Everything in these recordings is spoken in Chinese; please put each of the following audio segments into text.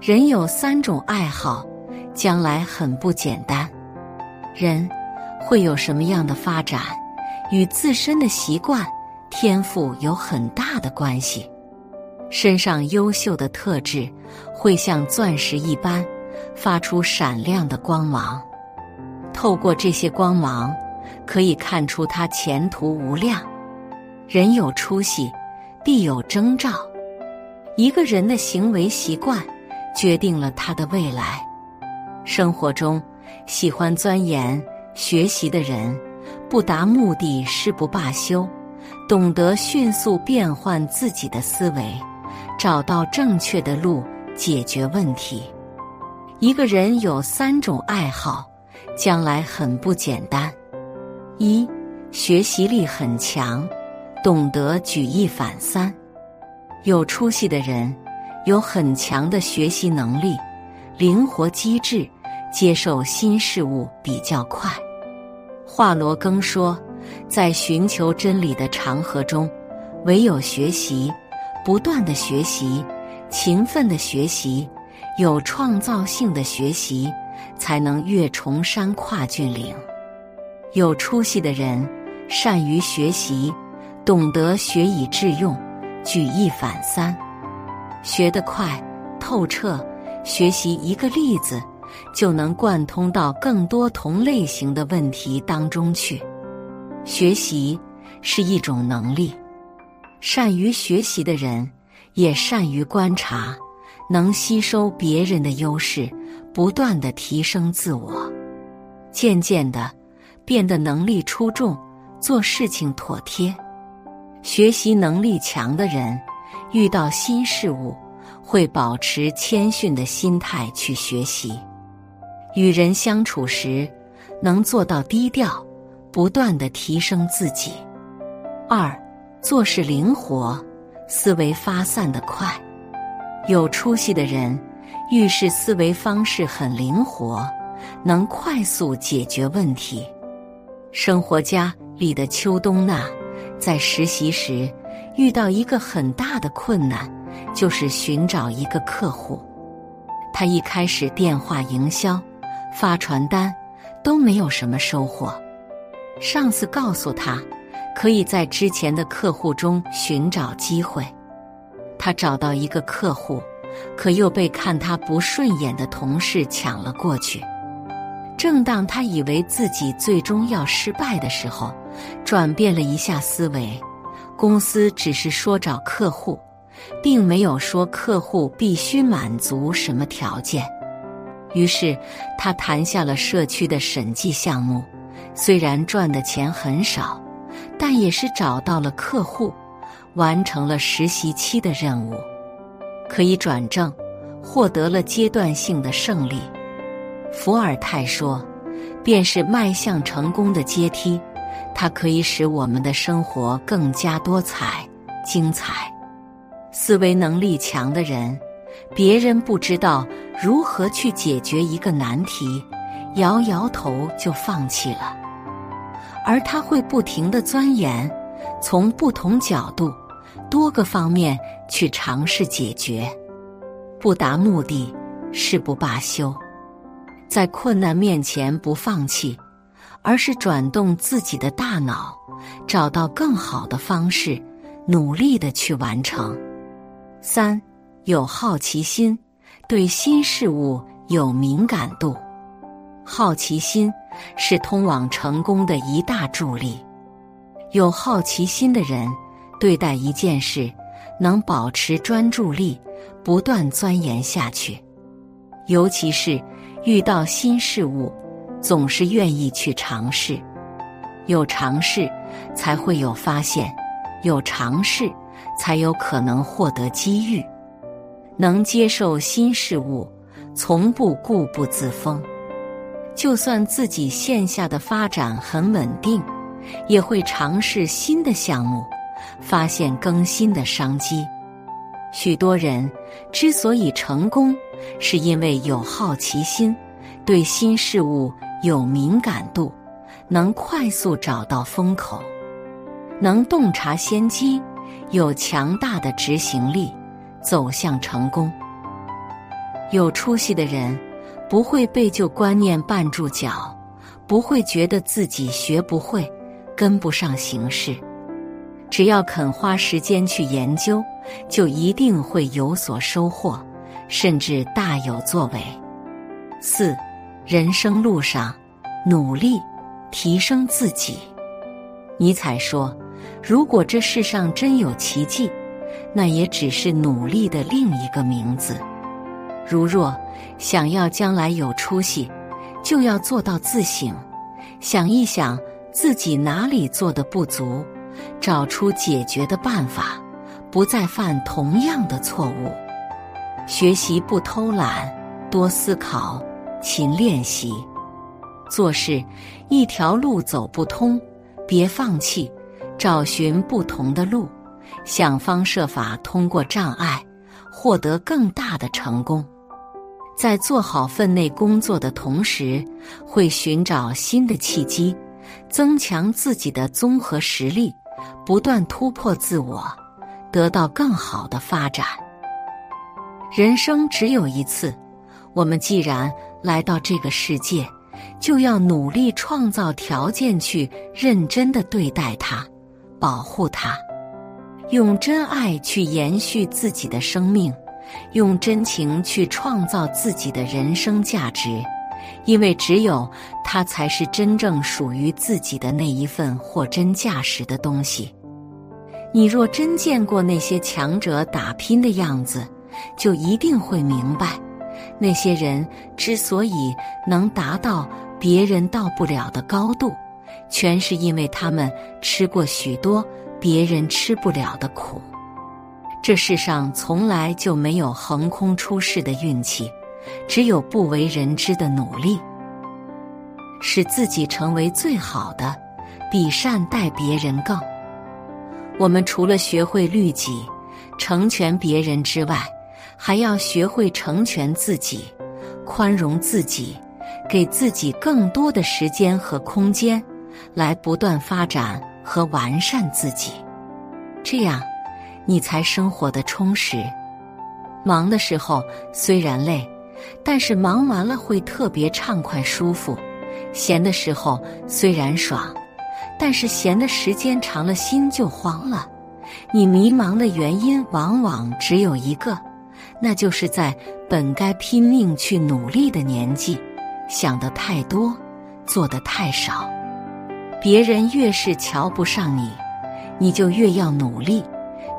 人有三种爱好，将来很不简单。人会有什么样的发展，与自身的习惯、天赋有很大的关系。身上优秀的特质会像钻石一般，发出闪亮的光芒。透过这些光芒，可以看出他前途无量。人有出息，必有征兆。一个人的行为习惯，决定了他的未来。生活中，喜欢钻研学习的人，不达目的誓不罢休，懂得迅速变换自己的思维，找到正确的路解决问题。一个人有三种爱好，将来很不简单。一，学习力很强，懂得举一反三。有出息的人，有很强的学习能力，灵活机智，接受新事物比较快。华罗庚说，在寻求真理的长河中，唯有学习，不断的学习，勤奋的学习，有创造性的学习，才能越重山跨峻岭。有出息的人，善于学习，懂得学以致用。举一反三，学得快、透彻，学习一个例子，就能贯通到更多同类型的问题当中去。学习是一种能力，善于学习的人也善于观察，能吸收别人的优势，不断的提升自我，渐渐的变得能力出众，做事情妥帖。学习能力强的人，遇到新事物会保持谦逊的心态去学习；与人相处时，能做到低调，不断的提升自己。二，做事灵活，思维发散的快。有出息的人，遇事思维方式很灵活，能快速解决问题。生活家里的秋冬娜。在实习时，遇到一个很大的困难，就是寻找一个客户。他一开始电话营销、发传单都没有什么收获。上司告诉他，可以在之前的客户中寻找机会。他找到一个客户，可又被看他不顺眼的同事抢了过去。正当他以为自己最终要失败的时候，转变了一下思维，公司只是说找客户，并没有说客户必须满足什么条件。于是他谈下了社区的审计项目，虽然赚的钱很少，但也是找到了客户，完成了实习期的任务，可以转正，获得了阶段性的胜利。伏尔泰说：“便是迈向成功的阶梯，它可以使我们的生活更加多彩、精彩。思维能力强的人，别人不知道如何去解决一个难题，摇摇头就放弃了，而他会不停的钻研，从不同角度、多个方面去尝试解决，不达目的誓不罢休。”在困难面前不放弃，而是转动自己的大脑，找到更好的方式，努力的去完成。三有好奇心，对新事物有敏感度。好奇心是通往成功的一大助力。有好奇心的人，对待一件事能保持专注力，不断钻研下去，尤其是。遇到新事物，总是愿意去尝试。有尝试，才会有发现；有尝试，才有可能获得机遇。能接受新事物，从不固步自封。就算自己线下的发展很稳定，也会尝试新的项目，发现更新的商机。许多人之所以成功，是因为有好奇心，对新事物有敏感度，能快速找到风口，能洞察先机，有强大的执行力，走向成功。有出息的人不会被旧观念绊住脚，不会觉得自己学不会、跟不上形势。只要肯花时间去研究，就一定会有所收获，甚至大有作为。四，人生路上努力提升自己。尼采说：“如果这世上真有奇迹，那也只是努力的另一个名字。”如若想要将来有出息，就要做到自省，想一想自己哪里做的不足，找出解决的办法，不再犯同样的错误。学习不偷懒，多思考，勤练习。做事一条路走不通，别放弃，找寻不同的路，想方设法通过障碍，获得更大的成功。在做好分内工作的同时，会寻找新的契机，增强自己的综合实力，不断突破自我，得到更好的发展。人生只有一次，我们既然来到这个世界，就要努力创造条件，去认真的对待它，保护它，用真爱去延续自己的生命。用真情去创造自己的人生价值，因为只有它才是真正属于自己的那一份货真价实的东西。你若真见过那些强者打拼的样子，就一定会明白，那些人之所以能达到别人到不了的高度，全是因为他们吃过许多别人吃不了的苦。这世上从来就没有横空出世的运气，只有不为人知的努力，使自己成为最好的，比善待别人更。我们除了学会律己、成全别人之外，还要学会成全自己，宽容自己，给自己更多的时间和空间，来不断发展和完善自己。这样。你才生活的充实。忙的时候虽然累，但是忙完了会特别畅快舒服；闲的时候虽然爽，但是闲的时间长了心就慌了。你迷茫的原因往往只有一个，那就是在本该拼命去努力的年纪，想的太多，做的太少。别人越是瞧不上你，你就越要努力。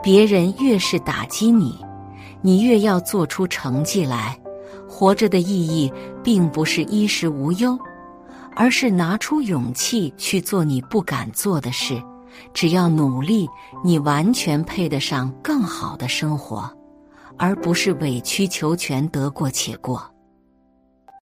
别人越是打击你，你越要做出成绩来。活着的意义，并不是衣食无忧，而是拿出勇气去做你不敢做的事。只要努力，你完全配得上更好的生活，而不是委曲求全、得过且过。